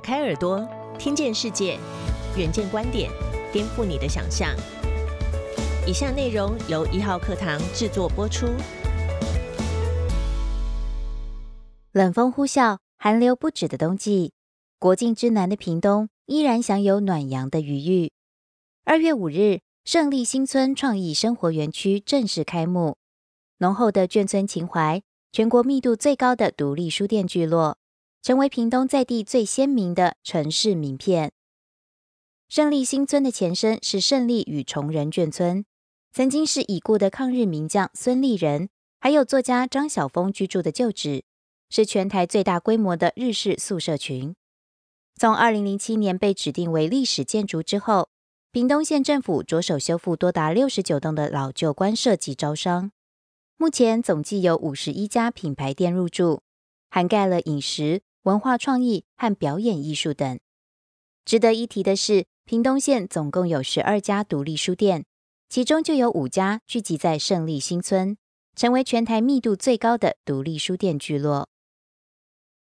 开耳朵，听见世界，远见观点，颠覆你的想象。以下内容由一号课堂制作播出。冷风呼啸，寒流不止的冬季，国境之南的屏东依然享有暖阳的余裕。二月五日，胜利新村创意生活园区正式开幕，浓厚的眷村情怀，全国密度最高的独立书店聚落。成为屏东在地最鲜明的城市名片。胜利新村的前身是胜利与崇仁眷村，曾经是已故的抗日名将孙立人，还有作家张晓峰居住的旧址，是全台最大规模的日式宿舍群。从二零零七年被指定为历史建筑之后，屏东县政府着手修复多达六十九栋的老旧官舍及招商，目前总计有五十一家品牌店入驻，涵盖了饮食。文化创意和表演艺术等。值得一提的是，屏东县总共有十二家独立书店，其中就有五家聚集在胜利新村，成为全台密度最高的独立书店聚落。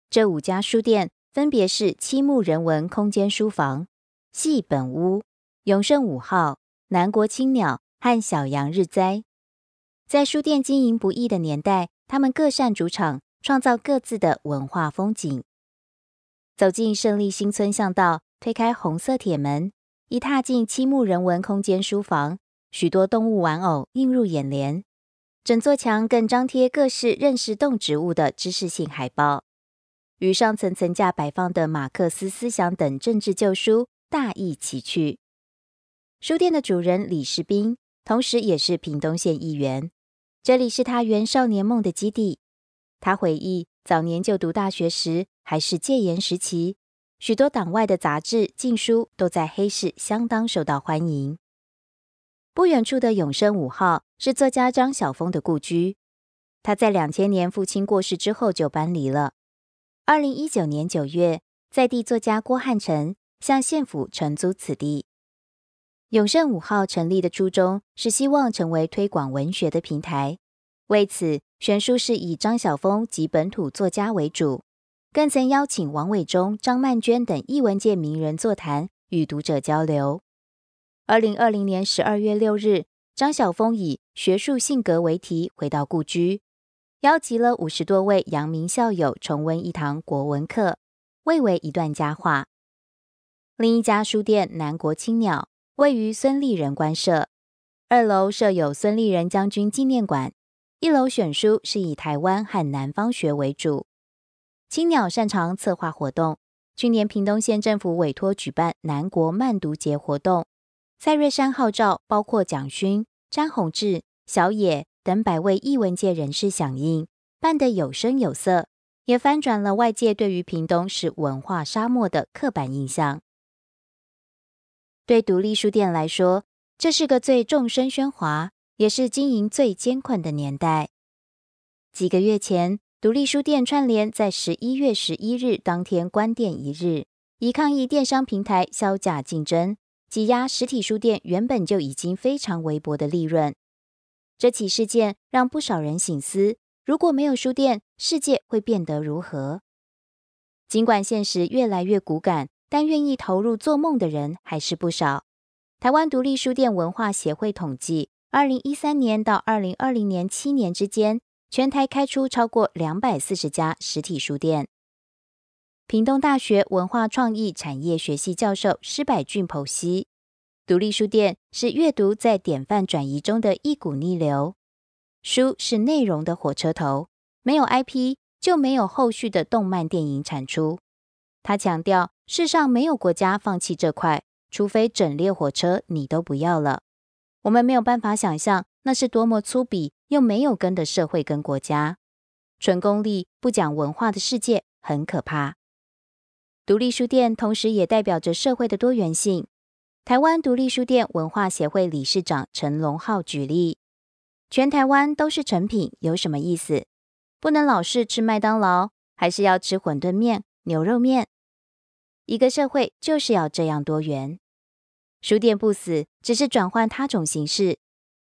这五家书店分别是七木人文空间书房、戏本屋、永盛五号、南国青鸟和小羊日栽。在书店经营不易的年代，他们各擅主场。创造各自的文化风景。走进胜利新村巷道，推开红色铁门，一踏进七木人文空间书房，许多动物玩偶映入眼帘。整座墙更张贴各式认识动植物的知识性海报，与上层层架摆放的马克思思想等政治旧书大异其趣。书店的主人李世斌，同时也是屏东县议员，这里是他圆少年梦的基地。他回忆，早年就读大学时还是戒严时期，许多党外的杂志、禁书都在黑市相当受到欢迎。不远处的永生五号是作家张晓峰的故居，他在两千年父亲过世之后就搬离了。二零一九年九月，在地作家郭汉成向县府承租此地。永盛五号成立的初衷是希望成为推广文学的平台。为此，选书是以张晓峰及本土作家为主，更曾邀请王伟忠、张曼娟等艺文界名人座谈，与读者交流。二零二零年十二月六日，张晓峰以学术性格为题回到故居，邀集了五十多位阳明校友重温一堂国文课，蔚为一段佳话。另一家书店南国青鸟位于孙立人官舍，二楼设有孙立人将军纪念馆。一楼选书是以台湾和南方学为主。青鸟擅长策划活动，去年屏东县政府委托举办南国慢读节活动，蔡瑞山号召包括蒋勋、詹宏志、小野等百位艺文界人士响应，办得有声有色，也翻转了外界对于屏东是文化沙漠的刻板印象。对独立书店来说，这是个最众声喧哗。也是经营最艰困的年代。几个月前，独立书店串联在十一月十一日当天关店一日，以抗议电商平台销价竞争，挤压实体书店原本就已经非常微薄的利润。这起事件让不少人醒思：如果没有书店，世界会变得如何？尽管现实越来越骨感，但愿意投入做梦的人还是不少。台湾独立书店文化协会统计。二零一三年到二零二零年七年之间，全台开出超过两百四十家实体书店。屏东大学文化创意产业学系教授施百俊剖析，独立书店是阅读在典范转移中的一股逆流。书是内容的火车头，没有 IP 就没有后续的动漫电影产出。他强调，世上没有国家放弃这块，除非整列火车你都不要了。我们没有办法想象那是多么粗鄙又没有根的社会跟国家，纯功利不讲文化的世界很可怕。独立书店同时也代表着社会的多元性。台湾独立书店文化协会理事长陈龙浩举例：全台湾都是成品，有什么意思？不能老是吃麦当劳，还是要吃馄饨面、牛肉面？一个社会就是要这样多元。书店不死，只是转换他种形式。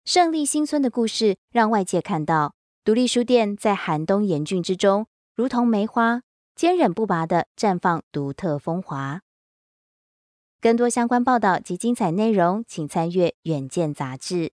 胜利新村的故事让外界看到，独立书店在寒冬严峻之中，如同梅花，坚韧不拔的绽放独特风华。更多相关报道及精彩内容，请参阅《远见》杂志。